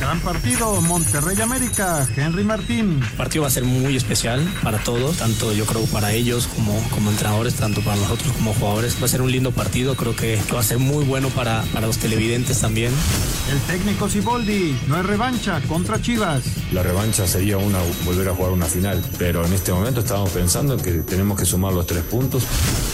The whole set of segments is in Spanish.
Gran partido, Monterrey América, Henry Martín. El partido va a ser muy especial para todos, tanto yo creo para ellos como, como entrenadores, tanto para nosotros como jugadores. Va a ser un lindo partido, creo que va a ser muy bueno para, para los televidentes también. El técnico Siboldi, no es revancha contra Chivas. La revancha sería una volver a jugar una final, pero en este momento estamos pensando que tenemos que sumar los tres puntos.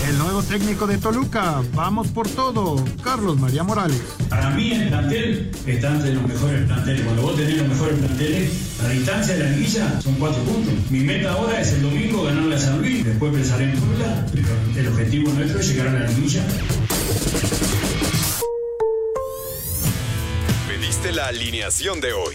El nuevo técnico de Toluca, vamos por todo, Carlos María Morales. Para mí el plantel está entre los mejores planteles. Cuando vos tenés los mejores planteles, la distancia de la liguilla son cuatro puntos. Mi meta ahora es el domingo ganarle a San Luis, después pensaré en Puebla, pero el objetivo nuestro es llegar a la liguilla. Pediste la alineación de hoy.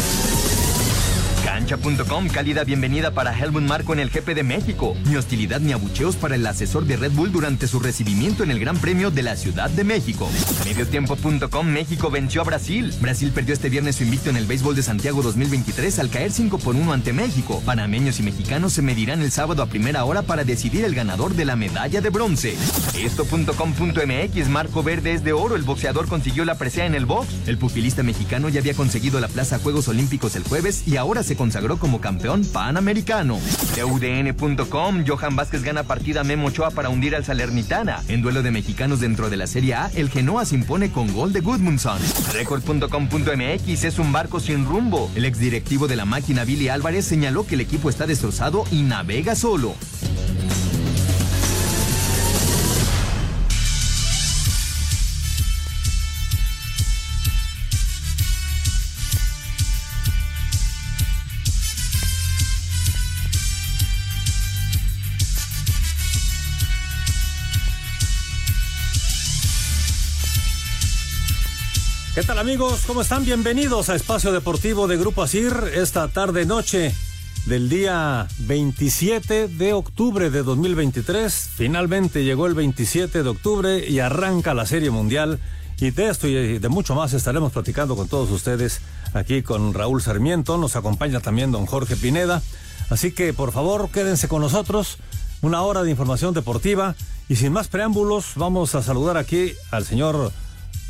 Cancha.com, cálida bienvenida para Helmut Marco en el GP de México. Ni hostilidad ni abucheos para el asesor de Red Bull durante su recibimiento en el Gran Premio de la Ciudad de México. Mediotiempo.com, México venció a Brasil. Brasil perdió este viernes su invicto en el béisbol de Santiago 2023 al caer 5 por 1 ante México. Panameños y mexicanos se medirán el sábado a primera hora para decidir el ganador de la medalla de bronce. Esto.com.mx, Marco Verde es de oro. El boxeador consiguió la presea en el box. El pugilista mexicano ya había conseguido la plaza Juegos Olímpicos el jueves y ahora se consagró como campeón panamericano. UDN.com, Johan Vázquez gana partida Memo Ochoa para hundir al Salernitana. En duelo de mexicanos dentro de la Serie A, el Genoa se impone con gol de Goodmundson. Record.com.mx es un barco sin rumbo. El exdirectivo de la máquina Billy Álvarez señaló que el equipo está destrozado y navega solo. ¿Qué tal amigos? ¿Cómo están? Bienvenidos a Espacio Deportivo de Grupo Asir esta tarde noche del día 27 de octubre de 2023. Finalmente llegó el 27 de octubre y arranca la Serie Mundial. Y de esto y de mucho más estaremos platicando con todos ustedes aquí con Raúl Sarmiento. Nos acompaña también don Jorge Pineda. Así que por favor quédense con nosotros. Una hora de información deportiva. Y sin más preámbulos, vamos a saludar aquí al señor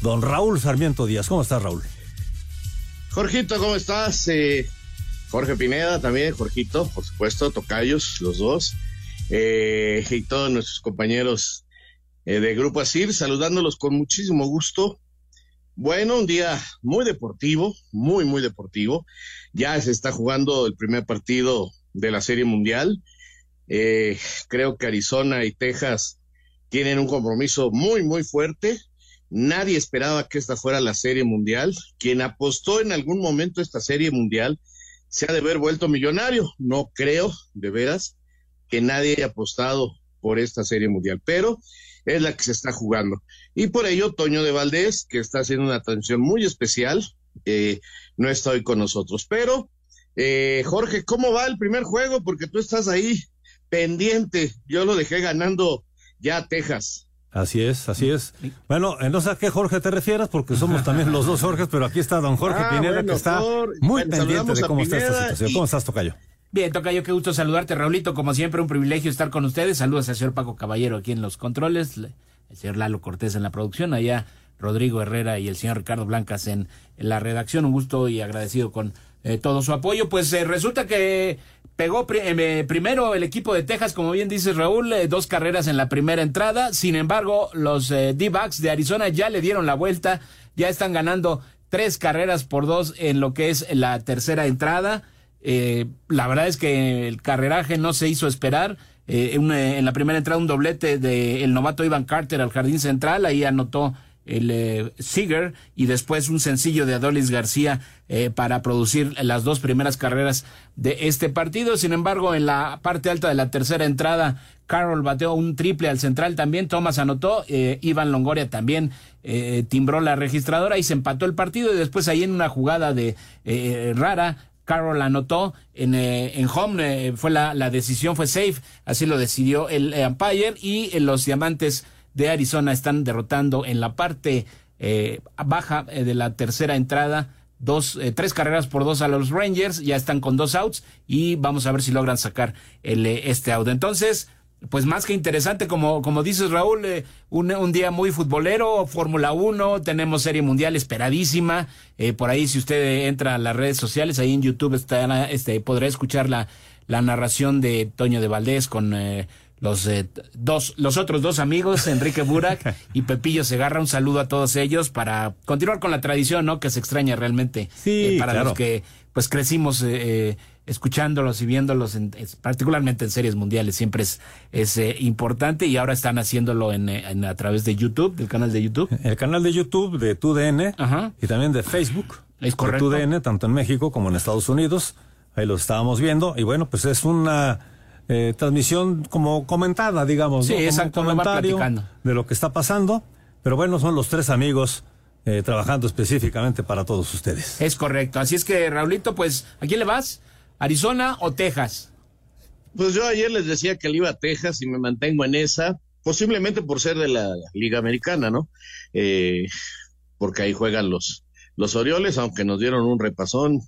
Don Raúl Sarmiento Díaz, ¿cómo estás, Raúl? Jorgito, ¿cómo estás? Eh, Jorge Pineda también, Jorgito, por supuesto, Tocayos, los dos, eh, y todos nuestros compañeros eh, de Grupo Asir, saludándolos con muchísimo gusto. Bueno, un día muy deportivo, muy, muy deportivo. Ya se está jugando el primer partido de la Serie Mundial. creo que Arizona y Texas tienen un compromiso muy, muy fuerte Nadie esperaba que esta fuera la serie mundial. Quien apostó en algún momento esta serie mundial se ha de haber vuelto millonario. No creo, de veras, que nadie haya apostado por esta serie mundial, pero es la que se está jugando. Y por ello, Toño de Valdés, que está haciendo una atención muy especial, eh, no está hoy con nosotros. Pero, eh, Jorge, ¿cómo va el primer juego? Porque tú estás ahí pendiente. Yo lo dejé ganando ya a Texas. Así es, así es. Bueno, no sé a qué Jorge te refieras, porque somos también los dos Jorges, pero aquí está don Jorge Ah, Pineda, bueno, que está muy Bueno, pendiente de cómo está esta situación. y- ¿Cómo estás, Tocayo? Bien, Tocayo, qué gusto saludarte, Raulito. Como siempre, un privilegio estar con ustedes. Saludos al señor Paco Caballero aquí en los controles, le- el señor Lalo Cortés en la producción, allá Rodrigo Herrera y el señor Ricardo Blancas en, en la redacción. Un gusto y agradecido con eh, todo su apoyo. Pues eh, resulta que pegó eh, primero el equipo de Texas, como bien dice Raúl, dos carreras en la primera entrada. Sin embargo, los D-backs de Arizona ya le dieron la vuelta, ya están ganando tres carreras por dos en lo que es la tercera entrada. la verdad es que el carreraje no se hizo esperar. en la primera entrada un doblete del novato Ivan Carter al jardín central, ahí anotó el eh, y después un sencillo de Adolis García eh, para producir las dos primeras carreras de este partido. Sin embargo, en la parte alta de la tercera entrada, Carroll bateó un triple al central también, Thomas anotó, eh, Iván Longoria también timbró la registradora y se empató el partido y después ahí en una jugada de rara, Carroll anotó en, en home, fue la, la, decisión fue safe, así lo decidió el umpire y los diamantes de Arizona están derrotando en la parte eh, baja eh, de la tercera entrada dos, eh, tres carreras por dos a los Rangers, ya están con dos outs y vamos a ver si logran sacar el, este out. Entonces, pues más que interesante, como, como dices Raúl, un, un, día muy futbolero, Fórmula 1, tenemos Serie Mundial esperadísima, por ahí si usted entra a las redes sociales, ahí en YouTube está, este, podrá escuchar la, la narración de Toño de Valdés con los eh, dos, los otros dos amigos, Enrique Burak y Pepillo Segarra, un saludo a todos ellos para continuar con la tradición, ¿no? Que se extraña realmente sí, eh, para los que pues crecimos eh, escuchándolos y viéndolos, en, particularmente en series mundiales, siempre es, es importante y ahora están haciéndolo en, en, a través de YouTube, del canal de YouTube. El canal de YouTube de TUDN y también de Facebook. Es correcto. De TUDN, tanto en México como en Estados Unidos. Ahí lo estábamos viendo y bueno, pues es una eh, transmisión como comentada, digamos. Sí, ¿no? comentario de lo que está pasando. Pero bueno, son los tres amigos eh, trabajando específicamente para todos ustedes. Es correcto. Así es que, Raulito, pues, ¿a quién le vas? ¿Arizona o Texas? Pues yo ayer les decía que le iba a Texas y me mantengo en esa, posiblemente por ser de la Liga Americana, ¿no? Eh, porque ahí juegan los, los Orioles, aunque nos dieron un repasón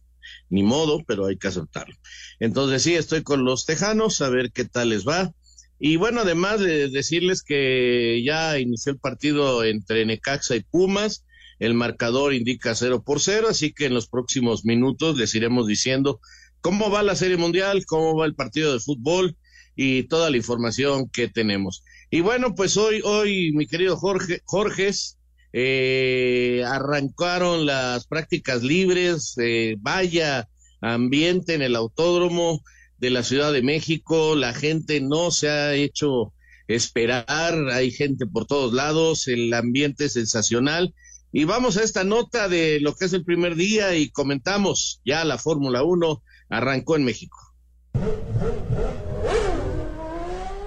ni modo, pero hay que aceptarlo. Entonces sí, estoy con los Tejanos, a ver qué tal les va. Y bueno, además de decirles que ya inició el partido entre Necaxa y Pumas, el marcador indica cero por cero, así que en los próximos minutos les iremos diciendo cómo va la Serie Mundial, cómo va el partido de fútbol y toda la información que tenemos. Y bueno, pues hoy, hoy, mi querido Jorge, Jorges, eh, arrancaron las prácticas libres, eh, vaya ambiente en el autódromo de la Ciudad de México, la gente no se ha hecho esperar, hay gente por todos lados, el ambiente es sensacional. Y vamos a esta nota de lo que es el primer día y comentamos, ya la Fórmula 1 arrancó en México.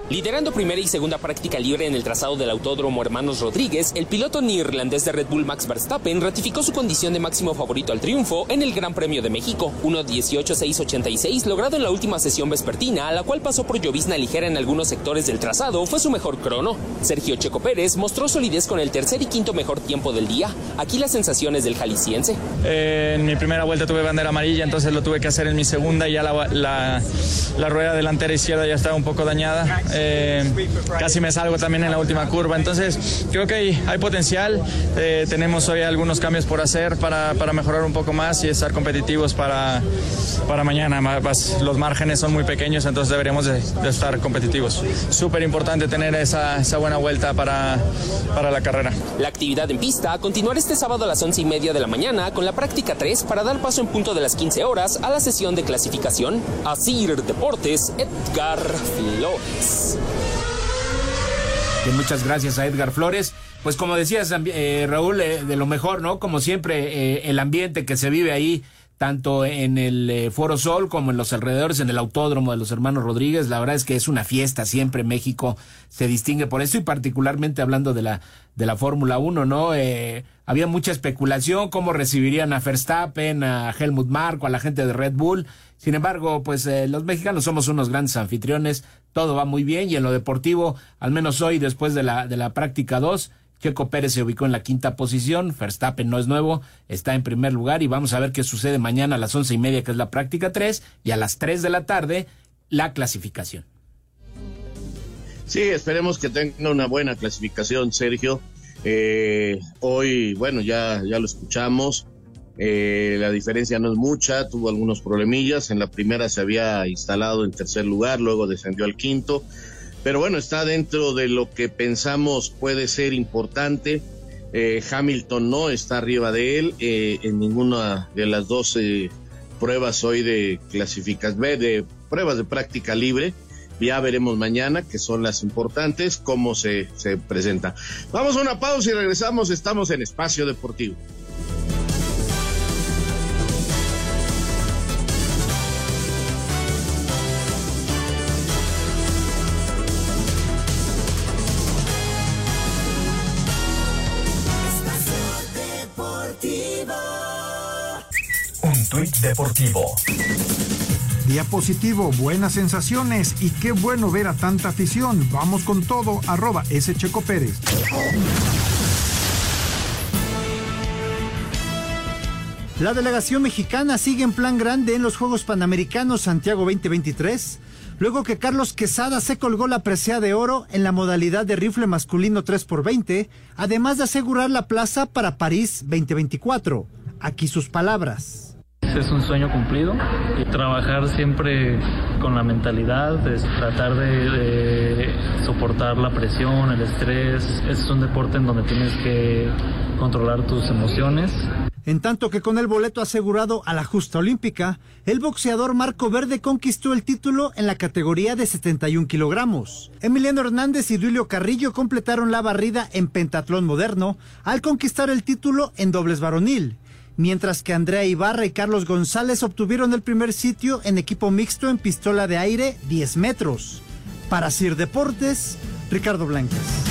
Liderando primera y segunda práctica libre en el trazado del Autódromo Hermanos Rodríguez, el piloto neerlandés de Red Bull Max Verstappen ratificó su condición de máximo favorito al triunfo en el Gran Premio de México, 1.18.686, logrado en la última sesión vespertina, a la cual pasó por llovizna ligera en algunos sectores del trazado, fue su mejor crono. Sergio Checo Pérez mostró solidez con el tercer y quinto mejor tiempo del día. Aquí las sensaciones del jalisciense. Eh, en mi primera vuelta tuve bandera amarilla, entonces lo tuve que hacer en mi segunda, ya la, la, la rueda delantera izquierda ya estaba un poco dañada. Eh, casi me salgo también en la última curva. Entonces, creo que hay, potencial. Eh, tenemos hoy algunos cambios por hacer para, para, mejorar un poco más y estar competitivos para, para mañana. Los márgenes son muy pequeños, entonces deberíamos de, estar competitivos. Súper importante tener esa, esa, buena vuelta para, para la carrera. La actividad en pista continuará este sábado a las once y media de la mañana con la práctica 3 para dar paso en punto de las 15 horas a la sesión de clasificación. Asir Deportes, Edgar Flores muchas gracias a Edgar Flores. Pues como decías, eh, Raúl, eh, de lo mejor, ¿no? Como siempre, eh, el ambiente que se vive ahí, tanto en el Foro Sol como en los alrededores, en el autódromo de los hermanos Rodríguez, la verdad es que es una fiesta, siempre México se distingue por eso y particularmente hablando de la, de la Fórmula 1, ¿no? había mucha especulación, cómo recibirían a Verstappen, a Helmut Marko, a la gente de Red Bull. Sin embargo, pues los mexicanos somos unos grandes anfitriones, todo va muy bien y en lo deportivo, al menos hoy después de la, de la práctica 2, Checo Pérez se ubicó en la quinta posición, Verstappen no es nuevo, está en primer lugar y vamos a ver qué sucede mañana a las once y media que es la práctica 3 y a las 3 de la tarde la clasificación. Sí, esperemos que tenga una buena clasificación, Sergio. Eh, hoy, bueno, ya, ya lo escuchamos. Eh, la diferencia no es mucha, tuvo algunos problemillas. En la primera se había instalado en tercer lugar, luego descendió al quinto. Pero bueno, está dentro de lo que pensamos puede ser importante. Eh, Hamilton no está arriba de él eh, en ninguna de las dos pruebas hoy de clasificación, de pruebas de práctica libre. Ya veremos mañana, que son las importantes, cómo se, se presenta. Vamos a una pausa y regresamos. Estamos en Espacio Deportivo. Deportivo. Diapositivo, buenas sensaciones y qué bueno ver a tanta afición. Vamos con todo, arroba S. Checo Pérez. La delegación mexicana sigue en plan grande en los Juegos Panamericanos Santiago 2023, luego que Carlos Quesada se colgó la presea de oro en la modalidad de rifle masculino 3x20, además de asegurar la plaza para París 2024. Aquí sus palabras es un sueño cumplido y trabajar siempre con la mentalidad de tratar de, soportar la presión, el estrés. Es un deporte en donde tienes que controlar tus emociones. En tanto que con el boleto asegurado a la justa olímpica, el boxeador Marco Verde conquistó el título en la categoría de 71 kilogramos. Emiliano Hernández y Duilio Carrillo completaron la barrida en pentatlón moderno al conquistar el título en dobles varonil mientras que Andrea Ibarra y Carlos González obtuvieron el primer sitio en equipo mixto en pistola de aire 10 metros. Para Sir Deportes, Ricardo Blancas.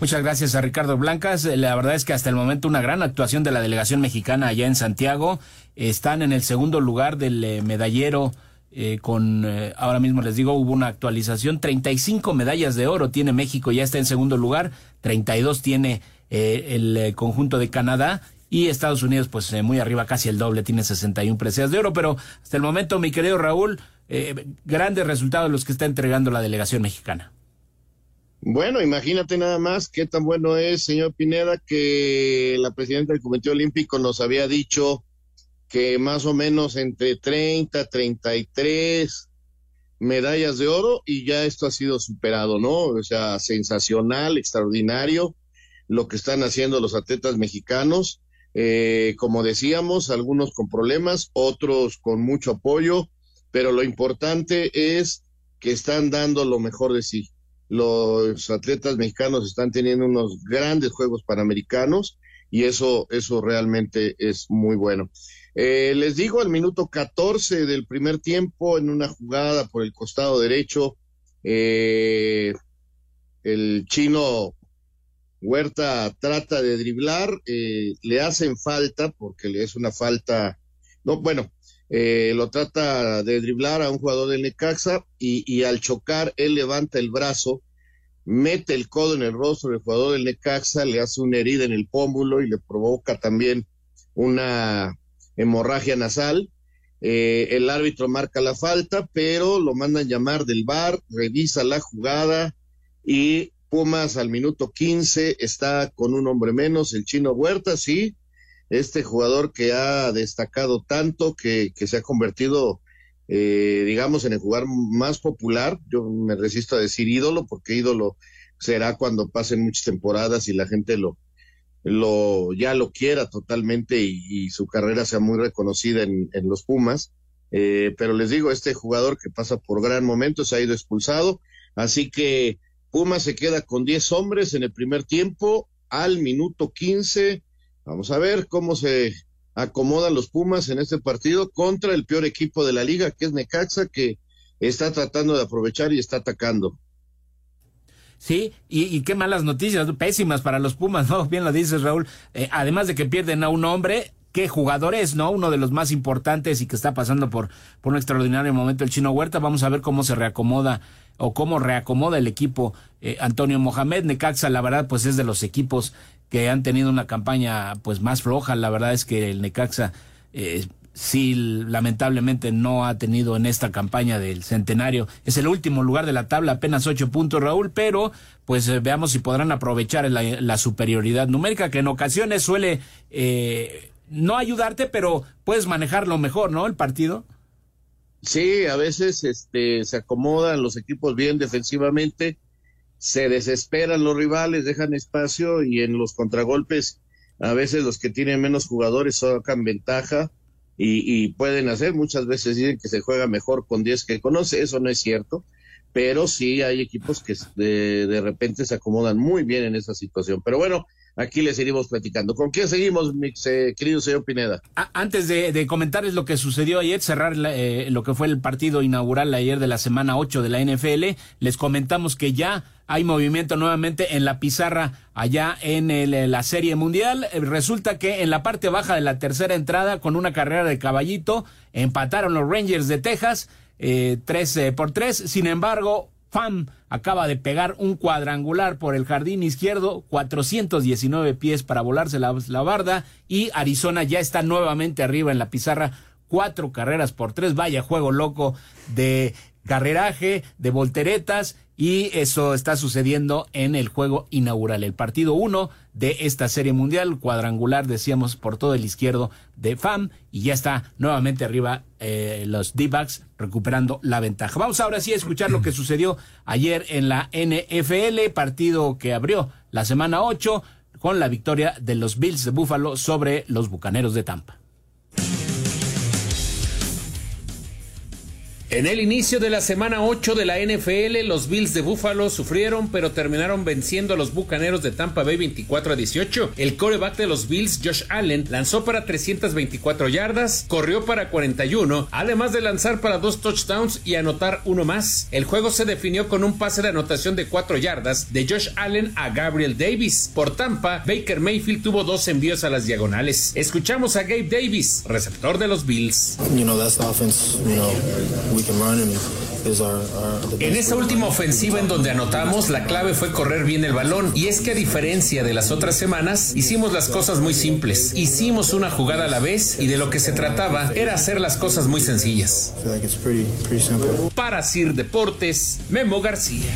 Muchas gracias a Ricardo Blancas. La verdad es que hasta el momento una gran actuación de la delegación mexicana allá en Santiago. Están en el segundo lugar del eh, medallero. Eh, con, eh, ahora mismo les digo, hubo una actualización, 35 medallas de oro tiene México, ya está en segundo lugar, 32 tiene el conjunto de Canadá y Estados Unidos pues eh, muy arriba, casi el doble, tiene 61 preseas de oro, pero hasta el momento, mi querido Raúl, eh, grandes resultados los que está entregando la delegación mexicana. Bueno, imagínate nada más qué tan bueno es, señor Pineda, que la presidenta del Comité Olímpico nos había dicho que más o menos entre 30, 33 medallas de oro y ya esto ha sido superado, ¿no? O sea, sensacional, extraordinario lo que están haciendo los atletas mexicanos. Eh, como decíamos, algunos con problemas, otros con mucho apoyo, pero lo importante es que están dando lo mejor de sí. Los atletas mexicanos están teniendo unos grandes Juegos Panamericanos y eso, eso realmente es muy bueno. Eh, les digo, al minuto 14 del primer tiempo, en una jugada por el costado derecho, eh, el chino Huerta trata de driblar, eh, le hacen falta, porque le es una falta, no, bueno, eh, lo trata de driblar a un jugador del Necaxa y, y, al chocar él levanta el brazo, mete el codo en el rostro del jugador del Necaxa, le hace una herida en el pómulo y le provoca también una hemorragia nasal. Eh, el árbitro marca la falta, pero lo mandan llamar del bar, revisa la jugada y Pumas al minuto 15 está con un hombre menos, el chino Huerta, sí, este jugador que ha destacado tanto, que, que se ha convertido, eh, digamos, en el jugador más popular. Yo me resisto a decir ídolo, porque ídolo será cuando pasen muchas temporadas y la gente lo, lo ya lo quiera totalmente y, su carrera sea muy reconocida en, en los Pumas. Eh, pero les digo, este jugador que pasa por gran momento se ha ido expulsado, así que Puma se queda con 10 hombres en el primer tiempo al minuto 15. Vamos a ver cómo se acomodan los Pumas en este partido contra el peor equipo de la liga, que es Necaxa, que está tratando de aprovechar y está atacando. Sí, y, qué malas noticias, pésimas para los Pumas, ¿no? Bien lo dices, Raúl. Eh, además de que pierden a un hombre, qué jugador es, ¿no? Uno de los más importantes y que está pasando por, por un extraordinario momento el Chino Huerta. Vamos a ver cómo se reacomoda o cómo reacomoda el equipo eh, Antonio Mohamed. Necaxa, la verdad, pues es de los equipos que han tenido una campaña pues más floja. La verdad es que el Necaxa eh, sí lamentablemente no ha tenido en esta campaña del centenario. Es el último lugar de la tabla, apenas ocho puntos, Raúl, pero pues eh, veamos si podrán aprovechar la, superioridad numérica que en ocasiones suele no ayudarte, pero puedes manejarlo mejor, ¿no? El partido. Sí, a veces este, se acomodan los equipos bien defensivamente, se desesperan los rivales, dejan espacio y en los contragolpes a veces los que tienen menos jugadores sacan ventaja y, pueden hacer. Muchas veces dicen que se juega mejor con 10 que conoce, eso no es cierto, pero sí hay equipos que de, de repente se acomodan muy bien en esa situación. Pero bueno, aquí les seguimos platicando. ¿Con quién seguimos, mi eh, querido señor Pineda? antes de, comentarles lo que sucedió ayer, cerrar eh, lo que fue el partido inaugural ayer de la semana 8 de la NFL, les comentamos que ya hay movimiento nuevamente en la pizarra allá en la Serie Mundial. Eh, resulta que en la parte baja de la tercera entrada, con una carrera de caballito, empataron los Rangers de Texas, eh, 3 por 3. Sin embargo, FAM acaba de pegar un cuadrangular por el jardín izquierdo, 419 pies para volarse la, la barda y Arizona ya está nuevamente arriba en la pizarra, cuatro carreras por tres, vaya juego loco de carreraje, de volteretas y eso está sucediendo en el juego inaugural, el partido 1 de esta serie mundial, cuadrangular, decíamos, por todo el izquierdo de FAM, y ya está nuevamente arriba eh, los D-backs recuperando la ventaja. Vamos ahora sí a escuchar lo que sucedió ayer en la NFL, partido que abrió la semana 8 con la victoria de los Bills de Buffalo sobre los Bucaneros de Tampa. En el inicio de la semana 8 de la NFL, los Bills de Buffalo sufrieron, pero terminaron venciendo a los Bucaneros de Tampa Bay 24 a 18. El coreback de los Bills, Josh Allen, lanzó para 324 yardas, corrió para 41, además de lanzar para dos touchdowns y anotar uno más. El juego se definió con un pase de anotación de 4 yardas de Josh Allen a Gabriel Davis. Por Tampa, Baker Mayfield tuvo dos envíos a las diagonales. Escuchamos a Gabe Davis, receptor de los Bills. En esa última ofensiva en donde anotamos, la clave fue correr bien el balón. Y es que a diferencia de las otras semanas, hicimos las cosas muy simples. Hicimos una jugada a la vez y de lo que se trataba era hacer las cosas muy sencillas. Para Sir Deportes, Memo García.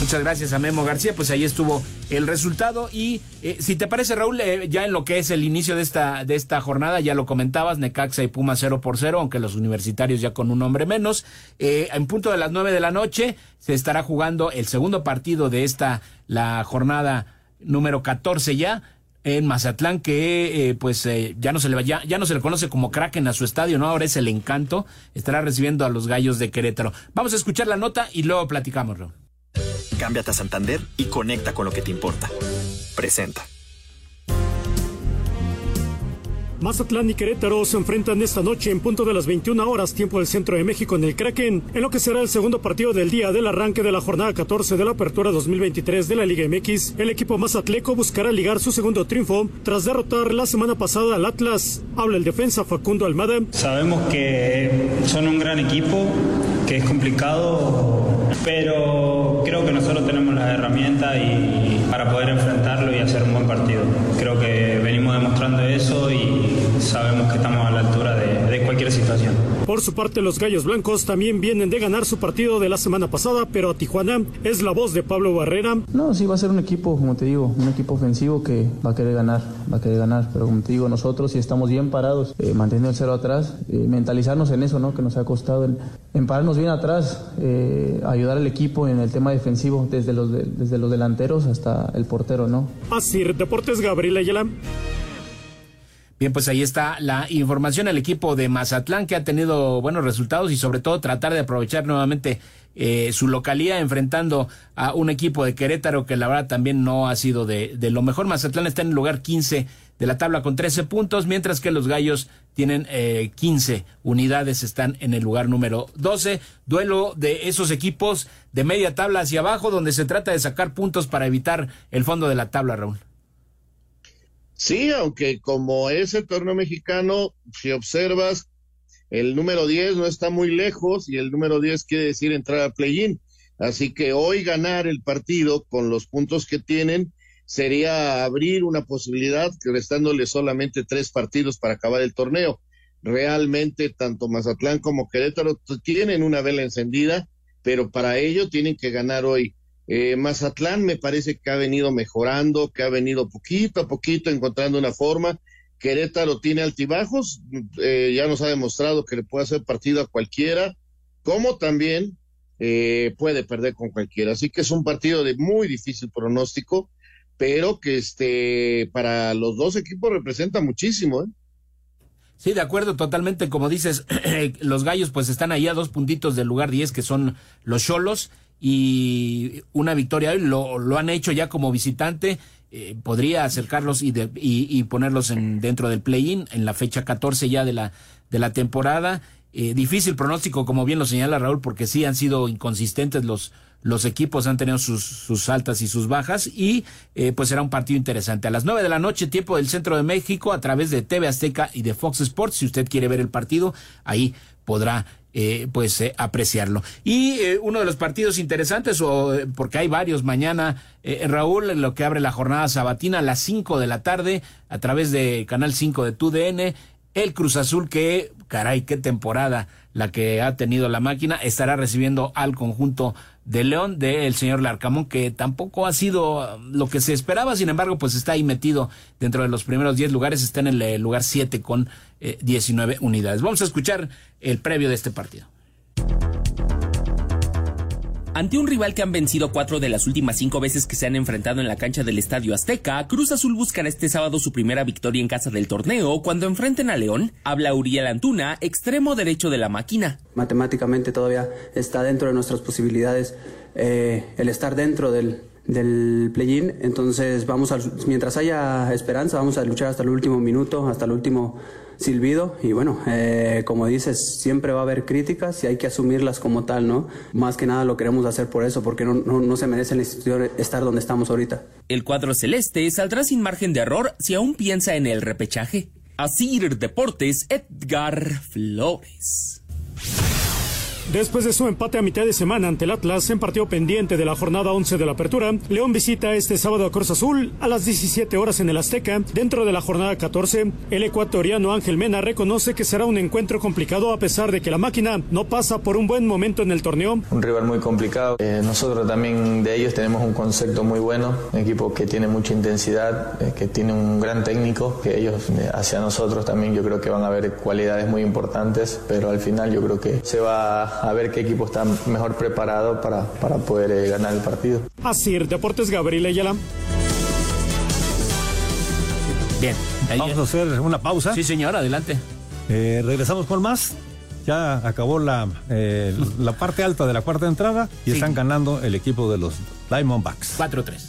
Muchas gracias a Memo García, pues ahí estuvo el resultado y eh, si te parece Raúl, eh, ya en lo que es el inicio de esta, de esta jornada, ya lo comentabas, Necaxa y Puma 0 por 0, aunque los universitarios ya con un hombre menos, eh, en punto de las 9 de la noche se estará jugando el segundo partido de esta, la jornada número 14 ya, en Mazatlán que pues ya no se le ya, ya no se le conoce como Kraken a su estadio, no ahora es el Encanto, estará recibiendo a los Gallos de Querétaro. Vamos a escuchar la nota y luego platicamos, Raúl. Cámbiate a Santander y conecta con lo que te importa. Presenta. Mazatlán y Querétaro se enfrentan esta noche en punto de las 21 horas tiempo del centro de México en el Kraken, en lo que será el segundo partido del día del arranque de la jornada 14 de la apertura 2023 de la Liga MX. El equipo mazatleco buscará ligar su segundo triunfo tras derrotar la semana pasada al Atlas. Habla el defensa Facundo Almada. Sabemos que son un gran equipo, que es complicado pero creo que nosotros tenemos las herramientas y para poder enfrentarlo y hacer un buen partido. Creo que venimos demostrando eso y sabemos que estamos a la altura de, de cualquier situación. Por su parte, los Gallos Blancos también vienen de ganar su partido de la semana pasada, pero a Tijuana es la voz de Pablo Barrera. No, sí va a ser un equipo, como te digo, un equipo ofensivo que va a querer ganar, va a querer ganar, pero como te digo, nosotros si estamos bien parados, eh, manteniendo el cero atrás, eh, mentalizarnos en eso, ¿no? Que nos ha costado en, pararnos bien atrás, eh, ayudar al equipo en el tema defensivo, desde los, desde los delanteros hasta el portero, ¿no? Así, Deportes Gabriel Ayala. Bien, pues ahí está la información al equipo de Mazatlán que ha tenido buenos resultados y sobre todo tratar de aprovechar nuevamente eh, su localía enfrentando a un equipo de Querétaro que la verdad también no ha sido de, de, lo mejor. Mazatlán está en el lugar 15 de la tabla con 13 puntos, mientras que los Gallos tienen eh, 15 unidades, están en el lugar número 12. Duelo de esos equipos de media tabla hacia abajo, donde se trata de sacar puntos para evitar el fondo de la tabla, Raúl. Sí, aunque como es el torneo mexicano, si observas, el número 10 no está muy lejos y el número 10 quiere decir entrar a play-in. Así que hoy ganar el partido con los puntos que tienen sería abrir una posibilidad, restándole solamente tres partidos para acabar el torneo. Realmente tanto Mazatlán como Querétaro tienen una vela encendida, pero para ello tienen que ganar hoy Eh, Mazatlán me parece que ha venido mejorando, que ha venido poquito a poquito encontrando una forma. Querétaro tiene altibajos, eh, ya nos ha demostrado que le puede hacer partido a cualquiera, como también eh, puede perder con cualquiera. Así que es un partido de muy difícil pronóstico, pero que este para los dos equipos representa muchísimo. ¿eh? Sí, de acuerdo, totalmente. Como dices, los gallos pues están ahí a dos puntitos del lugar 10, que son los cholos, y una victoria hoy lo, lo han hecho ya como visitante. Eh, podría acercarlos y, de, y, ponerlos en, dentro del play-in en la fecha 14 ya de la, de la temporada. Eh, difícil pronóstico, como bien lo señala Raúl, porque sí han sido inconsistentes los, los equipos, han tenido sus, sus altas y sus bajas, y eh, pues será un partido interesante. A las nueve de la noche, tiempo del centro de México, a través de TV Azteca y de Fox Sports, si usted quiere ver el partido, ahí podrá eh, pues eh, apreciarlo. Y eh, uno de los partidos interesantes, o porque hay varios mañana, Raúl, en lo que abre la jornada sabatina a las 5 de la tarde, a través de Canal 5 de TUDN, el Cruz Azul que, caray, qué temporada la que ha tenido la máquina, estará recibiendo al conjunto de León del señor Larcamón, que tampoco ha sido lo que se esperaba, sin embargo, pues está ahí metido dentro de los primeros 10 lugares, está en el lugar 7 con eh, 19 unidades. Vamos a escuchar el previo de este partido. Ante un rival que han vencido cuatro de las últimas cinco veces que se han enfrentado en la cancha del Estadio Azteca, Cruz Azul buscará este sábado su primera victoria en casa del torneo cuando enfrenten a León. Habla Uriel Antuna, extremo derecho de la máquina. Matemáticamente todavía está dentro de nuestras posibilidades eh, el estar dentro del, del play-in, entonces vamos mientras haya esperanza, vamos a luchar hasta el último minuto, hasta el último silbido y bueno, eh, como dices, siempre va a haber críticas y hay que asumirlas como tal, ¿no? Más que nada lo queremos hacer por eso, porque no, no, no se merece la institución estar donde estamos ahorita. El cuadro celeste saldrá sin margen de error si aún piensa en el repechaje. Asir Deportes, Edgar Flores. Después de su empate a mitad de semana ante el Atlas en partido pendiente de la jornada 11 de la apertura, León visita este sábado a Cruz Azul a las 17 horas en el Azteca. Dentro de la jornada 14, el ecuatoriano Ángel Mena reconoce que será un encuentro complicado a pesar de que la máquina no pasa por un buen momento en el torneo. Un rival muy complicado. Eh, nosotros también de ellos tenemos un concepto muy bueno, un equipo que tiene mucha intensidad, eh, que tiene un gran técnico, que ellos eh, hacia nosotros también yo creo que van a haber cualidades muy importantes, pero al final yo creo que se va a ver qué equipo está mejor preparado para, para poder eh, ganar el partido. Así, Deportes Gabriel Ayala. Bien. Vamos a hacer una pausa. Sí, señor, adelante. Eh, regresamos con más. Ya acabó la, eh, la parte alta de la cuarta entrada y Sí. están ganando el equipo de los Diamondbacks. 4-3.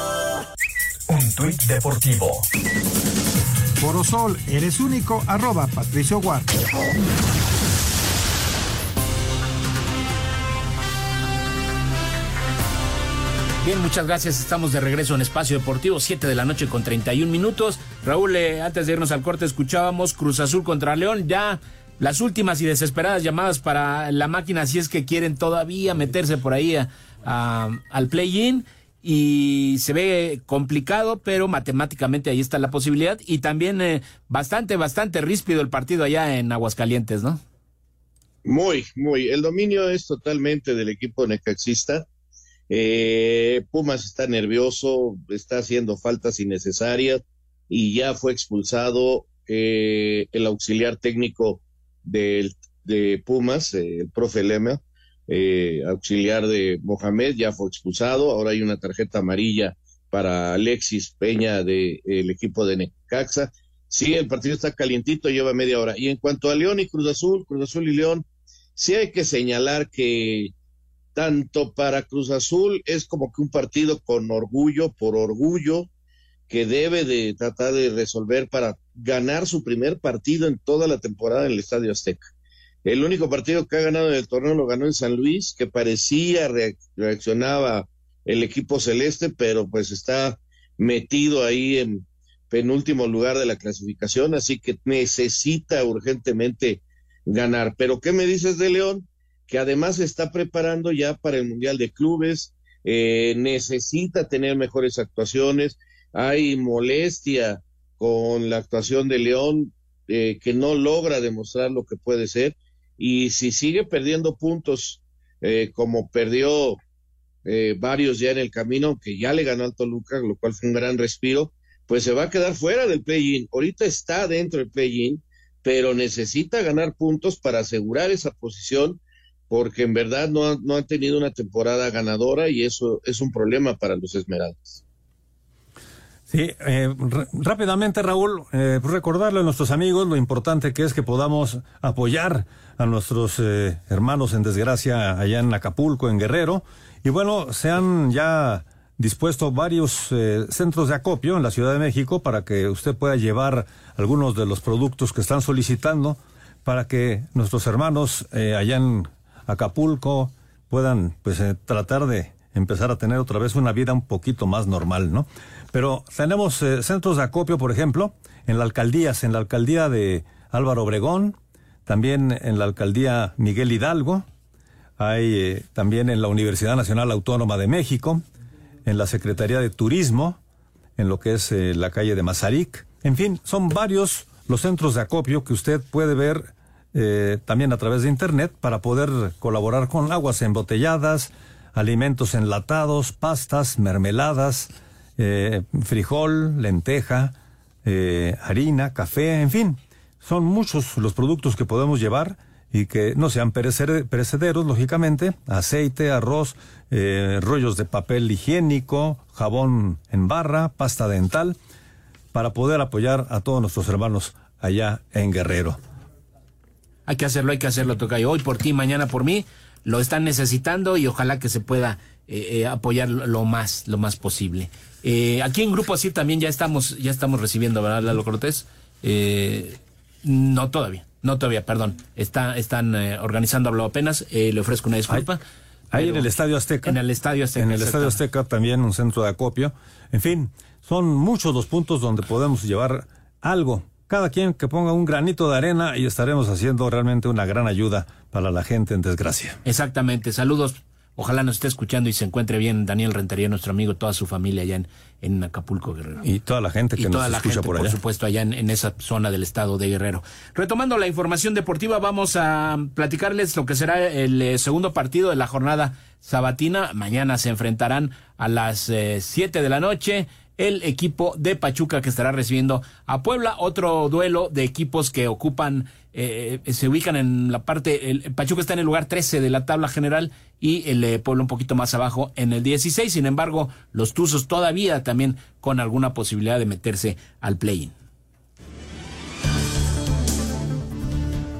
Tuit deportivo. Forosol, eres único, arroba Patricio Guard. Bien, muchas gracias. Estamos de regreso en Espacio Deportivo, 7 de la noche con 31 minutos. Raúl, eh, antes de irnos al corte, escuchábamos Cruz Azul contra León. Ya las últimas y desesperadas llamadas para la máquina, si es que quieren todavía meterse por ahí a- a- al play-in. Y se ve complicado, pero matemáticamente ahí está la posibilidad. Y también eh, bastante, bastante ríspido el partido allá en Aguascalientes, ¿no? Muy, muy. El dominio es totalmente del equipo necaxista. Eh, Pumas está nervioso, está haciendo faltas innecesarias y ya fue expulsado eh, el auxiliar técnico del, de Pumas, eh, el profe Lema, eh, auxiliar de Mohamed, ya fue expulsado. Ahora hay una tarjeta amarilla para Alexis Peña del equipo de Necaxa. Sí, el partido está calientito, lleva media hora. Y en cuanto a León y Cruz Azul, Cruz Azul y León, sí hay que señalar que tanto para Cruz Azul es como que un partido con orgullo, por orgullo, que debe de tratar de resolver para ganar su primer partido en toda la temporada en el Estadio Azteca. El único partido que ha ganado en el torneo lo ganó en San Luis, que parecía, re- reaccionaba el equipo celeste, pero pues está metido ahí en penúltimo lugar de la clasificación, así que necesita urgentemente ganar. Pero ¿qué me dices de León? Que además está preparando ya para el Mundial de Clubes, eh, necesita tener mejores actuaciones, hay molestia con la actuación de León eh, que no logra demostrar lo que puede ser y si sigue perdiendo puntos eh, como perdió eh, varios ya en el camino, que ya le ganó al Toluca, lo cual fue un gran respiro, pues se va a quedar fuera del play-in. Ahorita está dentro del play-in, pero necesita ganar puntos para asegurar esa posición, porque en verdad no ha, no ha tenido una temporada ganadora y eso es un problema para los Esmeraldas. Sí, eh, rápidamente Raúl, eh, pues recordarle a nuestros amigos lo importante que es que podamos apoyar a nuestros eh, hermanos en desgracia allá en Acapulco, en Guerrero. Y bueno, se han ya dispuesto varios eh, centros de acopio en la Ciudad de México para que usted pueda llevar algunos de los productos que están solicitando para que nuestros hermanos allá en Acapulco puedan pues tratar de empezar a tener otra vez una vida un poquito más normal, ¿no? Pero tenemos eh, centros de acopio, por ejemplo, en la alcaldías, en la alcaldía de Álvaro Obregón, también en la alcaldía Miguel Hidalgo, hay eh, también en la Universidad Nacional Autónoma de México, en la Secretaría de Turismo, en lo que es eh, la calle de Mazarik. En fin, son varios los centros de acopio que usted puede ver también a través de Internet para poder colaborar con aguas embotelladas, alimentos enlatados, pastas, mermeladas, eh, frijol, lenteja, eh, harina, café, en fin. Son muchos los productos que podemos llevar y que no sean perecederos, lógicamente, aceite, arroz, eh, rollos de papel higiénico, jabón en barra, pasta dental, para poder apoyar a todos nuestros hermanos allá en Guerrero. Hay que hacerlo, hay que hacerlo, Tocayo. Hoy por ti, mañana por mí, lo están necesitando y ojalá que se pueda apoyar lo más, lo más posible. Eh, aquí en Grupo Así también ya estamos, ya estamos recibiendo, ¿verdad, Lalo Cortés? Eh, no todavía, no todavía, perdón. Está, están eh, organizando, hablo apenas, le ofrezco una disculpa. Ahí en el Estadio Azteca. En el Estadio Azteca. En el Estadio Azteca también un centro de acopio. En fin, son muchos los puntos donde podemos llevar algo. Cada quien que ponga un granito de arena y estaremos haciendo realmente una gran ayuda para la gente en desgracia. Exactamente. Saludos Ojalá nos esté escuchando y se encuentre bien Daniel Rentería, nuestro amigo, toda su familia allá en, Acapulco, Guerrero. Y toda la gente que nos escucha por allá. Por supuesto, allá en, esa zona del estado de Guerrero. Retomando la información deportiva, vamos a platicarles lo que será el eh, segundo partido de la jornada sabatina. Mañana se enfrentarán a las 7 eh, de la noche el equipo de Pachuca que estará recibiendo a Puebla. Otro duelo de equipos que ocupan, eh, se ubican en la parte, el Pachuca está en el lugar 13 de la tabla general y el eh, Puebla un poquito más abajo en el 16. Sin embargo, los Tuzos todavía también con alguna posibilidad de meterse al play-in.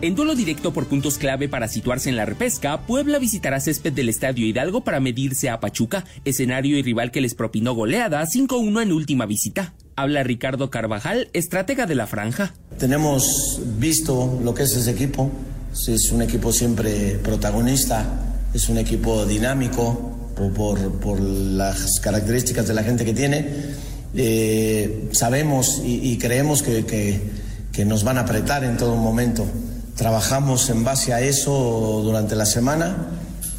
En duelo directo por puntos clave para situarse en la repesca, Puebla visitará césped del Estadio Hidalgo para medirse a Pachuca, escenario y rival que les propinó goleada 5-1 en última visita. Habla Ricardo Carvajal, estratega de la franja. Tenemos visto lo que es ese equipo. Es un equipo siempre protagonista, es un equipo dinámico por, las características de la gente que tiene. Eh, sabemos y, creemos que, que nos van a apretar en todo momento. Trabajamos en base a eso durante la semana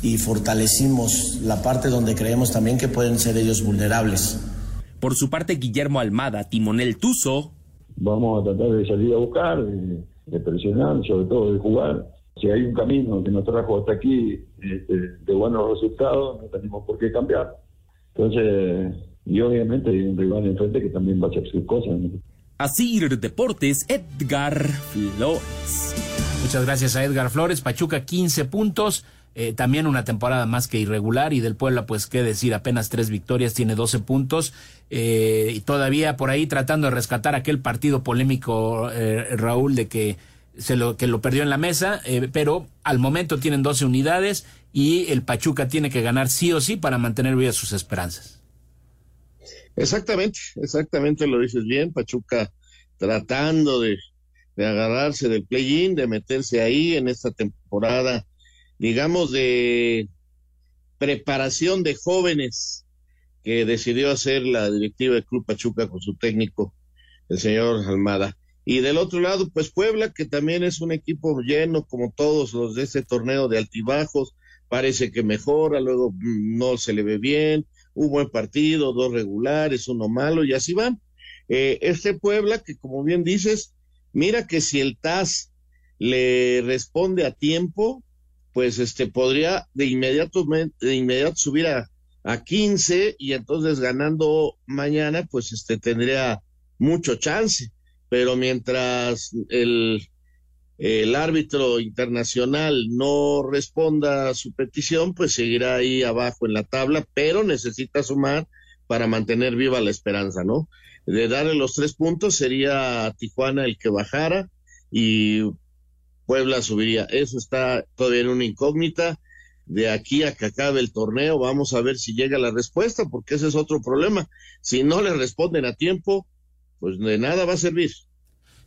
y fortalecimos la parte donde creemos también que pueden ser ellos vulnerables. Por su parte, Guillermo Almada, timonel Tuzo. Vamos a tratar de salir a buscar, de, presionar, sobre todo de jugar. Si hay un camino que nos trajo hasta aquí este, de buenos resultados, no tenemos por qué cambiar. Entonces, y obviamente hay un rival enfrente que también va a hacer sus cosas. Así Deportes, Edgar Flores. Muchas gracias a Edgar Flores. Pachuca 15 puntos. Eh, también una temporada más que irregular y del Puebla, pues qué decir, apenas tres victorias, tiene 12 puntos eh, y todavía por ahí tratando de rescatar aquel partido polémico, eh, Raúl, de que se lo que lo perdió en la mesa, pero al momento tienen 12 unidades y el Pachuca tiene que ganar sí o sí para mantener vivas sus esperanzas. Exactamente, exactamente lo dices bien, Pachuca tratando de de agarrarse del play-in, de meterse ahí en esta temporada, digamos, de preparación de jóvenes que decidió hacer la directiva de Club Pachuca con su técnico, el señor Almada. Y del otro lado, pues Puebla, que también es un equipo lleno, como todos los de este torneo de altibajos, parece que mejora, luego mm, no se le ve bien, un buen partido, dos regulares, uno malo, y así van. Eh, este Puebla, que como bien dices, mira que si el TAS le responde a tiempo, pues este podría de inmediato, de inmediato subir a, a 15 y entonces ganando mañana, pues este tendría mucho chance. Pero mientras el, el árbitro internacional no responda a su petición, pues seguirá ahí abajo en la tabla, pero necesita sumar para mantener viva la esperanza, ¿no? De darle los tres puntos sería Tijuana el que bajara y Puebla subiría. Eso está todavía en una incógnita. De aquí a que acabe el torneo, vamos a ver si llega la respuesta, porque ese es otro problema. Si no le responden a tiempo, pues de nada va a servir.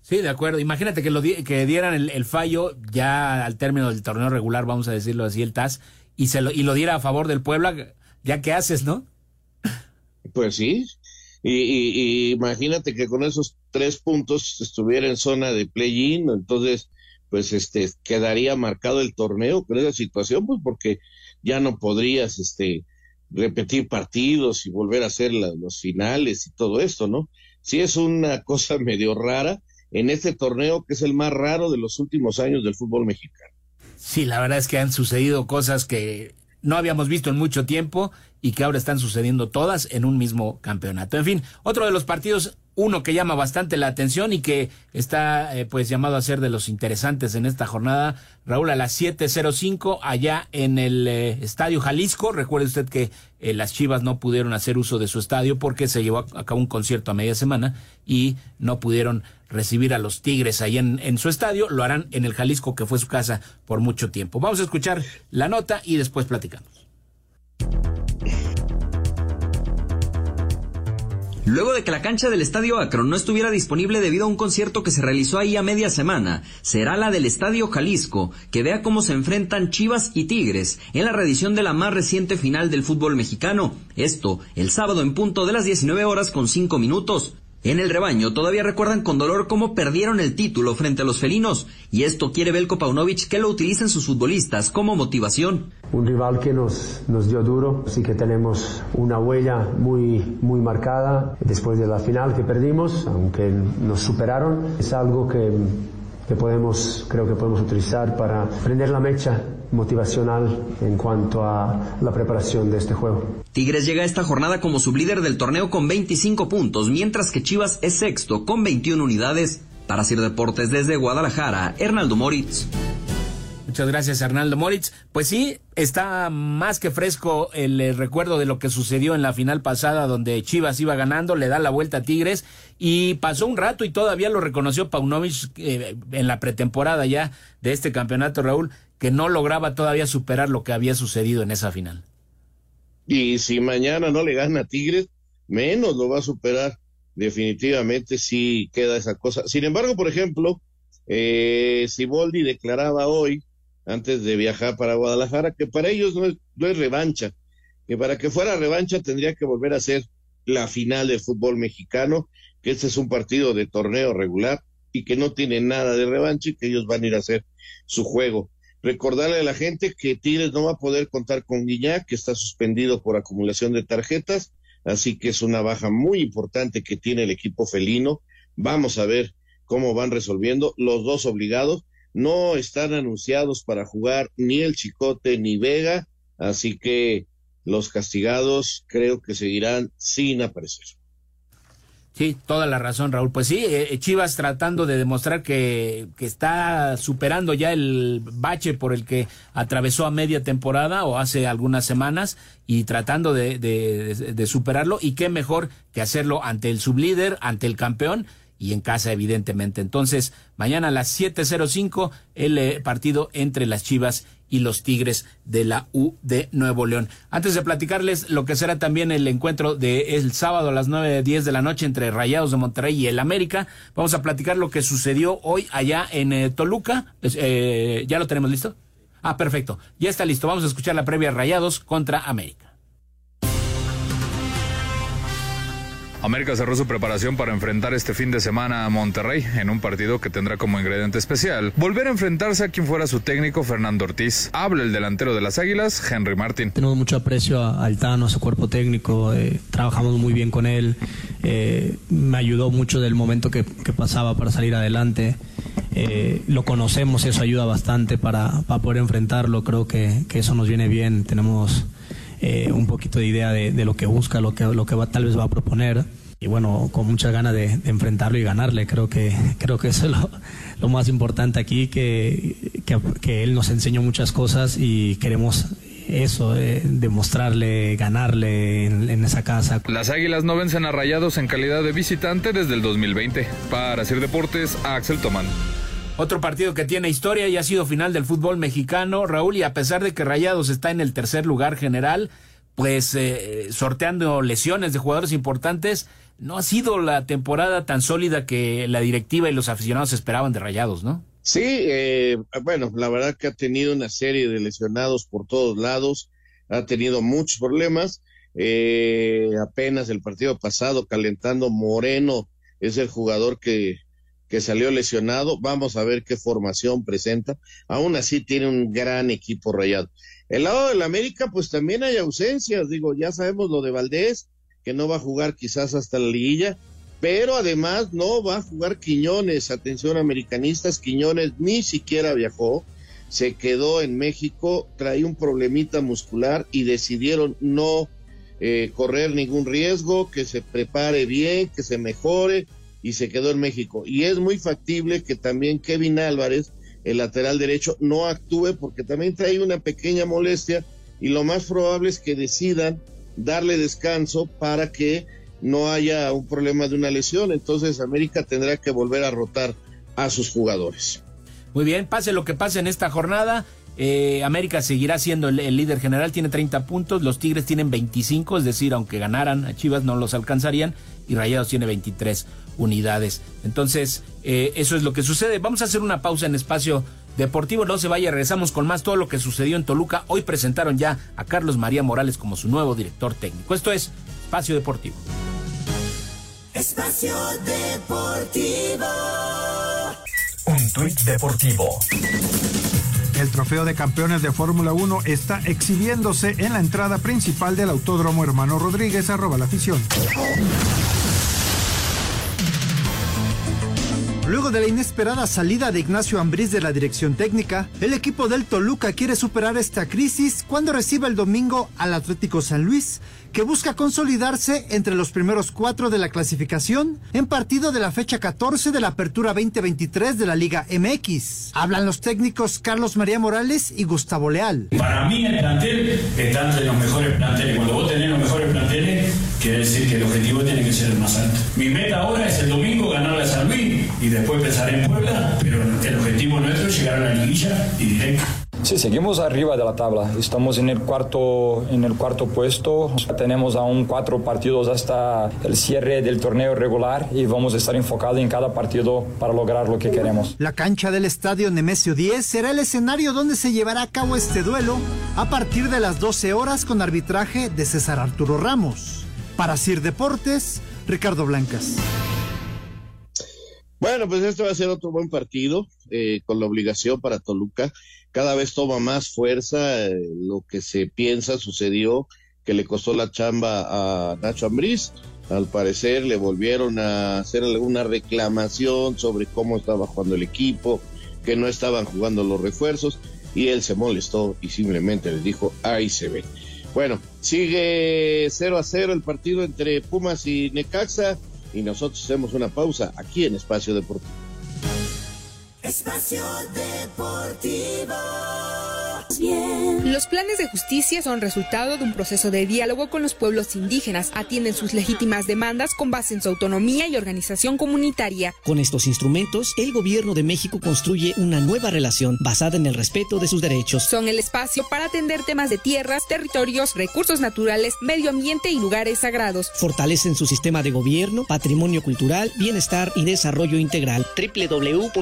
Sí, de acuerdo. Imagínate que, lo que dieran el, fallo ya al término del torneo regular, vamos a decirlo así, el TAS, y, se lo, y lo diera a favor del Puebla, ya que haces, ¿no? Pues sí. Y, y, imagínate que con esos tres puntos estuviera en zona de play-in, entonces pues este quedaría marcado el torneo con esa situación, pues porque ya no podrías este repetir partidos y volver a hacer los finales y todo esto, ¿no? Sí es una cosa medio rara en este torneo que es el más raro de los últimos años del fútbol mexicano. Sí, la verdad es que han sucedido cosas que no habíamos visto en mucho tiempo y que ahora están sucediendo todas en un mismo campeonato. En fin, otro de los partidos uno que llama bastante la atención y que está eh, pues llamado a ser de los interesantes en esta jornada. Raúl, a las 7.05 allá en el eh, Estadio Jalisco. Recuerde usted que eh, las Chivas no pudieron hacer uso de su estadio porque se llevó a cabo un concierto a media semana y no pudieron recibir a los Tigres ahí en, su estadio. Lo harán en el Jalisco que fue su casa por mucho tiempo. Vamos a escuchar la nota y después platicamos. Luego de que la cancha del Estadio Akron no estuviera disponible debido a un concierto que se realizó ahí a media semana, será la del Estadio Jalisco, que vea cómo se enfrentan Chivas y Tigres en la reedición de la más reciente final del fútbol mexicano. Esto, el sábado en punto de las 19 horas con 5 minutos. En el rebaño todavía recuerdan con dolor cómo perdieron el título frente a los felinos y esto quiere Belko Paunovic que lo utilicen sus futbolistas como motivación. Un rival que nos, nos dio duro, sí que tenemos una huella muy, muy marcada después de la final que perdimos, aunque nos superaron. Es algo que, que podemos, creo que podemos utilizar para prender la mecha motivacional en cuanto a la preparación de este juego. Tigres llega a esta jornada como sublíder del torneo con 25 puntos, mientras que Chivas es sexto con 21 unidades. Para Sir Deportes desde Guadalajara, Hernaldo Moritz. Muchas gracias, Hernaldo Moritz. Pues sí, está más que fresco el, eh, recuerdo de lo que sucedió en la final pasada, donde Chivas iba ganando, le da la vuelta a Tigres y pasó un rato y todavía lo reconoció Paunovic eh, en la pretemporada ya de este campeonato, Raúl, que no lograba todavía superar lo que había sucedido en esa final. Y si mañana no le gana a Tigres, menos lo va a superar. Definitivamente sí queda esa cosa. Sin embargo, por ejemplo, eh, Siboldi declaraba hoy, antes de viajar para Guadalajara, que para ellos no es, no es revancha, que para que fuera revancha tendría que volver a ser la final del fútbol mexicano, que este es un partido de torneo regular y que no tiene nada de revancha y que ellos van a ir a hacer su juego. Recordarle a la gente que Tigres no va a poder contar con Guiñac, que está suspendido por acumulación de tarjetas, así que es una baja muy importante que tiene el equipo felino. Vamos a ver cómo van resolviendo. Los dos obligados no están anunciados para jugar ni el Chicote ni Vega, así que los castigados creo que seguirán sin aparecer. Sí, toda la razón, Raúl. Pues sí, eh, eh, Chivas tratando de demostrar que, que, está superando ya el bache por el que atravesó a media temporada o hace algunas semanas y tratando de, de, de superarlo. Y qué mejor que hacerlo ante el sublíder, ante el campeón y en casa, evidentemente. Entonces, mañana a las 7.05, el eh, partido entre las Chivas y los Tigres de la U de Nuevo León. Antes de platicarles lo que será también el encuentro de el sábado a las nueve diez de la noche entre Rayados de Monterrey y el América, vamos a platicar lo que sucedió hoy allá en eh, Toluca. Eh, ¿Ya lo tenemos listo? Ah, perfecto. Ya está listo. Vamos a escuchar la previa Rayados contra América. América cerró su preparación para enfrentar este fin de semana a Monterrey en un partido que tendrá como ingrediente especial volver a enfrentarse a quien fuera su técnico Fernando Ortiz. Habla el delantero de las Águilas, Henry Martin. Tenemos mucho aprecio a Altano, a su cuerpo técnico, eh, trabajamos muy bien con él, eh, me ayudó mucho del momento que, pasaba para salir adelante. Eh, lo conocemos, eso ayuda bastante para, para poder enfrentarlo, creo que, eso nos viene bien, tenemos eh, un poquito de idea de, lo que busca, lo que, lo que va, tal vez va a proponer y bueno, con muchas ganas de, enfrentarlo y ganarle, creo que, creo que eso es lo, más importante aquí, que, que, él nos enseñó muchas cosas y queremos eso, eh, demostrarle, ganarle en, en, esa casa. Las Águilas no vencen a Rayados en calidad de visitante desde el 2020. Para hacer deportes, Axel Tomán. Otro partido que tiene historia y ha sido final del fútbol mexicano, Raúl, y a pesar de que Rayados está en el tercer lugar general, pues eh, sorteando lesiones de jugadores importantes, no ha sido la temporada tan sólida que la directiva y los aficionados esperaban de Rayados, ¿no? Sí, eh, bueno, la verdad que ha tenido una serie de lesionados por todos lados, ha tenido muchos problemas. Eh, apenas el partido pasado, calentando Moreno, es el jugador que, que salió lesionado. Vamos a ver qué formación presenta. Aún así tiene un gran equipo rayado. El lado del América, pues también hay ausencias. Digo, ya sabemos lo de Valdés, que no va a jugar quizás hasta la liguilla, pero además no va a jugar Quiñones. Atención, americanistas, Quiñones ni siquiera viajó. Se quedó en México, traía un problemita muscular y decidieron no eh, correr ningún riesgo, que se prepare bien, que se mejore y se quedó en México. Y es muy factible que también Kevin Álvarez, el lateral derecho, no actúe porque también trae una pequeña molestia y lo más probable es que decidan darle descanso para que no haya un problema de una lesión. Entonces América tendrá que volver a rotar a sus jugadores. Muy bien, pase lo que pase en esta jornada. Eh, América seguirá siendo el, el, líder general, tiene 30 puntos, los Tigres tienen 25, es decir, aunque ganaran a Chivas no los alcanzarían, y Rayados tiene 23 unidades. Entonces, eh, eso es lo que sucede. Vamos a hacer una pausa en espacio deportivo, no se vaya, regresamos con más todo lo que sucedió en Toluca. Hoy presentaron ya a Carlos María Morales como su nuevo director técnico. Esto es Espacio Deportivo. Espacio Deportivo. Un tuit deportivo. El trofeo de campeones de Fórmula 1 está exhibiéndose en la entrada principal del Autódromo Hermano Rodríguez, arroba la afición. Luego de la inesperada salida de Ignacio Ambriz de la dirección técnica, el equipo del Toluca quiere superar esta crisis cuando recibe el domingo al Atlético San Luis, que busca consolidarse entre los primeros cuatro de la clasificación en partido de la fecha 14 de la Apertura 2023 de la Liga MX. Hablan los técnicos Carlos María Morales y Gustavo Leal. Para mí el plantel está entre los mejores planteles. Cuando vos tenés los mejores planteles, quiere decir que el objetivo tiene que ser el más alto. Mi meta ahora es el domingo ganarle a San Luis y después pensar en Puebla, pero el objetivo nuestro es llegar a la liguilla y directo. Sí, seguimos arriba de la tabla. Estamos en el cuarto, en el cuarto puesto. Tenemos aún cuatro partidos hasta el cierre del torneo regular y vamos a estar enfocados en cada partido para lograr lo que queremos. La cancha del estadio Nemesio 10 será el escenario donde se llevará a cabo este duelo a partir de las 12 horas con arbitraje de César Arturo Ramos. Para Sir Deportes, Ricardo Blancas. Bueno, pues este va a ser otro buen partido, eh, con la obligación para Toluca. Cada vez toma más fuerza eh, lo que se piensa sucedió, que le costó la chamba a Nacho Ambriz. Al parecer le volvieron a hacer alguna reclamación sobre cómo estaba jugando el equipo, que no estaban jugando los refuerzos, y él se molestó y simplemente les dijo, ahí se ve. Bueno, sigue 0 a 0 el partido entre Pumas y Necaxa y nosotros hacemos una pausa aquí en Espacio Deportivo. Espacio Deportivo. Bien. Los planes de justicia son resultado de un proceso de diálogo con los pueblos indígenas. Atienden sus legítimas demandas con base en su autonomía y organización comunitaria. Con estos instrumentos, el gobierno de México construye una nueva relación basada en el respeto de sus derechos. Son el espacio para atender temas de tierras, territorios, recursos naturales, medio ambiente y lugares sagrados. Fortalecen su sistema de gobierno, patrimonio cultural, bienestar y desarrollo integral. www.gov.mx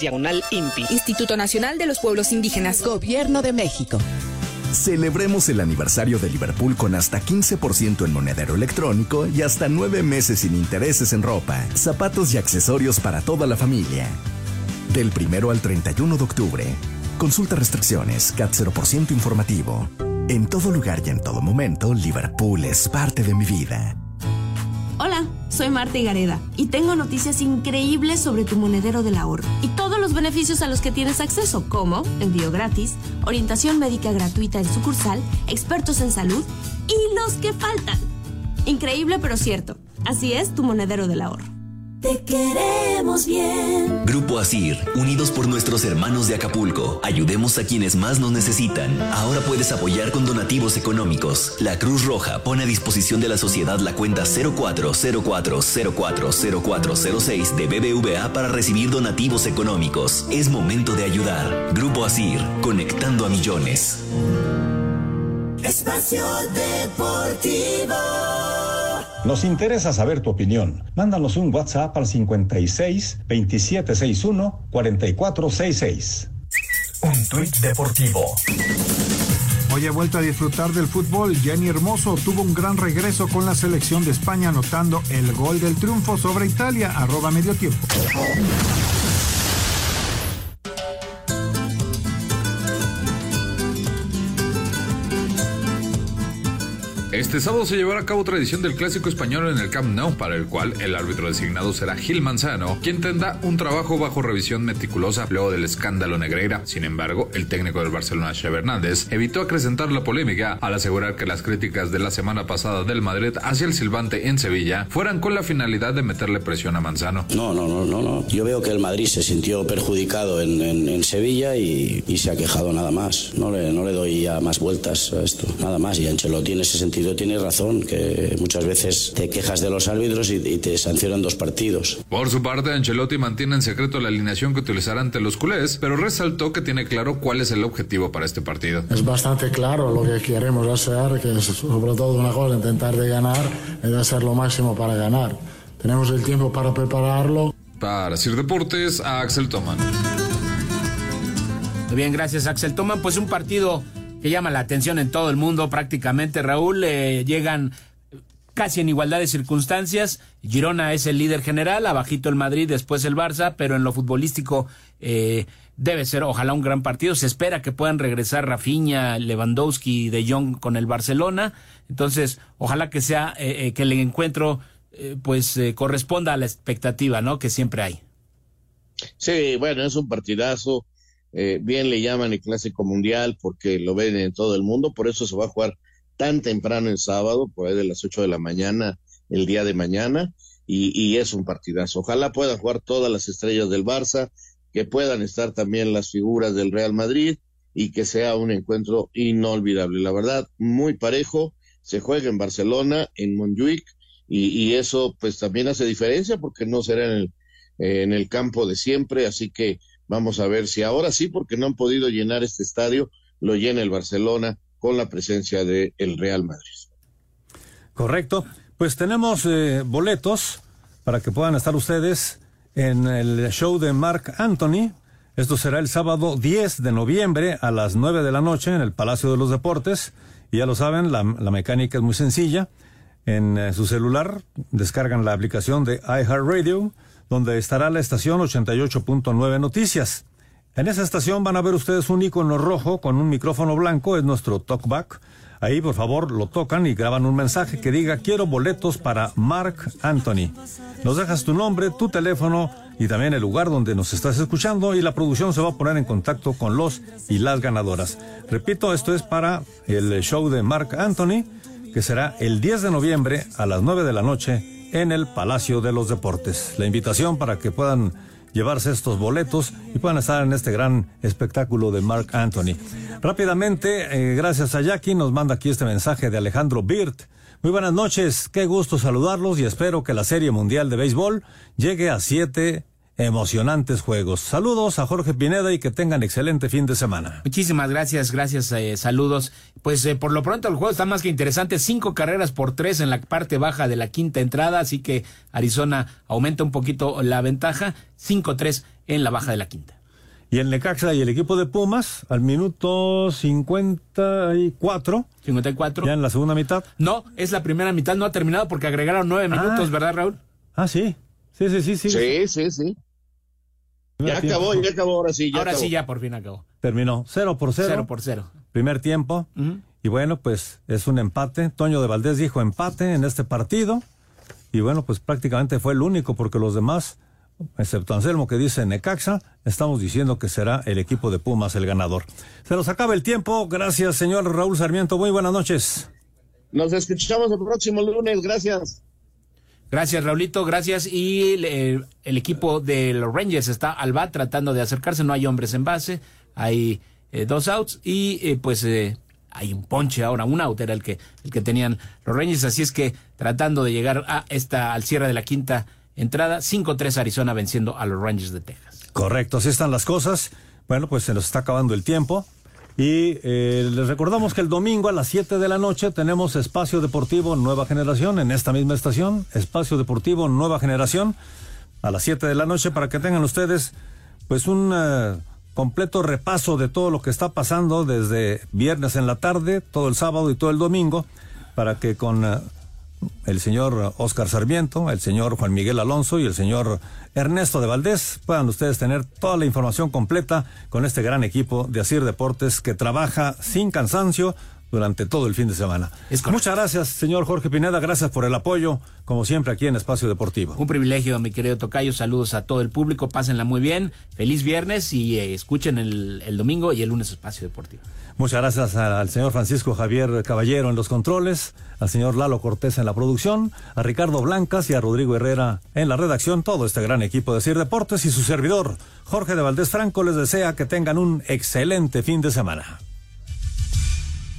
diagonal INPI. Instituto Nacional de los Pueblos Indígenas. Gobierno de México. Celebremos el aniversario de Liverpool con hasta 15% en monedero electrónico y hasta 9 meses sin intereses en ropa, zapatos y accesorios para toda la familia. Del primero al 31 de octubre. Consulta restricciones, CAT 0% informativo. En todo lugar y en todo momento, Liverpool es parte de mi vida. Hola, soy Marta Gareda y tengo noticias increíbles sobre tu monedero del ahorro y todos los beneficios a los que tienes acceso, como envío gratis, orientación médica gratuita en sucursal, expertos en salud y los que faltan. Increíble pero cierto. Así es tu monedero del ahorro. Te queremos bien. Grupo Asir, unidos por nuestros hermanos de Acapulco. Ayudemos a quienes más nos necesitan. Ahora puedes apoyar con donativos económicos. La Cruz Roja pone a disposición de la sociedad la cuenta 0404040406 de BBVA para recibir donativos económicos. Es momento de ayudar. Grupo Asir, conectando a millones. Espacio Deportivo. Nos interesa saber tu opinión. Mándanos un WhatsApp al 56 2761 4466. Un tuit deportivo. Hoy he vuelto a disfrutar del fútbol. Jenny Hermoso tuvo un gran regreso con la selección de España anotando el gol del triunfo sobre Italia, arroba medio tiempo. Este sábado se llevará a cabo otra edición del Clásico Español en el Camp Nou, para el cual el árbitro designado será Gil Manzano, quien tendrá un trabajo bajo revisión meticulosa luego del escándalo Negreira. Sin embargo, el técnico del Barcelona, Xavi Hernández, evitó acrecentar la polémica al asegurar que las críticas de la semana pasada del Madrid hacia el silbante en Sevilla fueran con la finalidad de meterle presión a Manzano. No, no, no, no, no. Yo veo que el Madrid se sintió perjudicado en, Sevilla y, y se ha quejado nada más. No le, no le doy ya más vueltas a esto, nada más. Y Ancelotti en ese sentido tiene razón, que muchas veces te quejas de los árbitros y, y te sancionan dos partidos. Por su parte, Ancelotti mantiene en secreto la alineación que utilizará ante los culés, pero resaltó que tiene claro cuál es el objetivo para este partido. Es bastante claro lo que queremos hacer, que es sobre todo una cosa, intentar de ganar y de hacer lo máximo para ganar. Tenemos el tiempo para prepararlo. Para Sir Deportes, a Axel Toman. Muy bien, gracias Axel. Toman pues un partido que llama la atención en todo el mundo prácticamente, Raúl. eh, llegan casi en igualdad de circunstancias. Girona es el líder general, abajito el Madrid, después el Barça, pero en lo futbolístico eh, debe ser ojalá un gran partido. Se espera que puedan regresar Rafinha, Lewandowski De Jong con el Barcelona. Entonces, ojalá que sea eh, eh, que el encuentro eh, pues corresponda a la expectativa, ¿no? Que siempre hay. Sí, bueno, es un partidazo. Eh, bien le llaman el Clásico Mundial porque lo ven en todo el mundo, por eso se va a jugar tan temprano el sábado, por ahí de las 8 de la mañana, el día de mañana, y, y es un partidazo. Ojalá puedan jugar todas las estrellas del Barça, que puedan estar también las figuras del Real Madrid y que sea un encuentro inolvidable. La verdad, muy parejo, se juega en Barcelona, en Montjuic, y, y eso pues también hace diferencia porque no será en el, en el campo de siempre, así que vamos a ver si ahora sí, porque no han podido llenar este estadio, lo llena el Barcelona con la presencia del el Real Madrid. Correcto. Pues tenemos eh, boletos para que puedan estar ustedes en el show de Mark Anthony. Esto será el sábado 10 de noviembre a las 9 de la noche en el Palacio de los Deportes. Y ya lo saben, la, mecánica es muy sencilla. En eh, su celular descargan la aplicación de iHeartRadio, donde estará la estación 88.9 Noticias. En esa estación van a ver ustedes un icono rojo con un micrófono blanco, es nuestro talkback. Ahí, por favor, lo tocan y graban un mensaje que diga quiero boletos para Mark Anthony. Nos dejas tu nombre, tu teléfono y también el lugar donde nos estás escuchando y la producción se va a poner en contacto con los y las ganadoras. Repito, esto es para el show de Mark Anthony, que será el 10 de noviembre a las 9 de la noche en el Palacio de los Deportes. La invitación para que puedan llevarse estos boletos y puedan estar en este gran espectáculo de Mark Anthony. Rápidamente, eh, gracias a Jackie, nos manda aquí este mensaje de Alejandro Birt. Muy buenas noches, qué gusto saludarlos y espero que la Serie Mundial de Béisbol llegue a siete emocionantes juegos. Saludos a Jorge Pineda y que tengan excelente fin de semana. Muchísimas gracias, gracias, eh, saludos. Pues eh, por lo pronto el juego está más que interesante, cinco carreras por tres en la parte baja de la quinta entrada, así que Arizona aumenta un poquito la ventaja, 5-3 en la baja de la quinta. Y el Necaxa y el equipo de Pumas al minuto 54. 54. Ya en la segunda mitad. No, es la primera mitad, no ha terminado porque agregaron nueve minutos, ¿verdad, Raúl? Ah, sí. Sí, sí, sí, sí. Sí, sí, sí. Ya acabó, ya acabó, ahora sí. Ya ahora acabó. sí, ya por fin acabó. Terminó 0 por 0. 0 por 0. Primer tiempo. Y bueno, pues es un empate. Toño de Valdés dijo empate en este partido. Y bueno, pues prácticamente fue el único porque los demás, excepto Anselmo que dice Necaxa, estamos diciendo que será el equipo de Pumas el ganador. Se nos acaba el tiempo. Gracias, señor Raúl Sarmiento. Muy buenas noches. Nos escuchamos el próximo lunes. Gracias. Gracias, Raulito, gracias. Y el, el, equipo de los Rangers está al bat tratando de acercarse. No hay hombres en base, hay eh, dos outs y eh, pues eh, hay un ponche ahora, un out era el que, el que tenían los Rangers. Así es que tratando de llegar a esta, al cierre de la quinta entrada, 5-3 Arizona venciendo a los Rangers de Texas. Correcto, así están las cosas. Bueno, pues se nos está acabando el tiempo. Y eh, les recordamos que el domingo a las 7 de la noche tenemos Espacio Deportivo Nueva Generación en esta misma estación. Espacio Deportivo Nueva Generación a las 7 de la noche para que tengan ustedes pues un uh, completo repaso de todo lo que está pasando desde viernes en la tarde, todo el sábado y todo el domingo para que con uh, el señor Oscar Sarmiento, el señor Juan Miguel Alonso y el señor Ernesto de Valdés puedan ustedes tener toda la información completa con este gran equipo de Asir Deportes que trabaja sin cansancio durante todo el fin de semana. Muchas gracias, señor Jorge Pineda, gracias por el apoyo, como siempre aquí en Espacio Deportivo. Un privilegio, mi querido Tocayo, saludos a todo el público, pásenla muy bien, feliz viernes y eh, escuchen el, el domingo y el lunes Espacio Deportivo. Muchas gracias al señor Francisco Javier Caballero en los controles, al señor Lalo Cortés en la producción, a Ricardo Blancas y a Rodrigo Herrera en la redacción, todo este gran equipo de CIR Deportes y su servidor, Jorge de Valdés Franco, les desea que tengan un excelente fin de semana.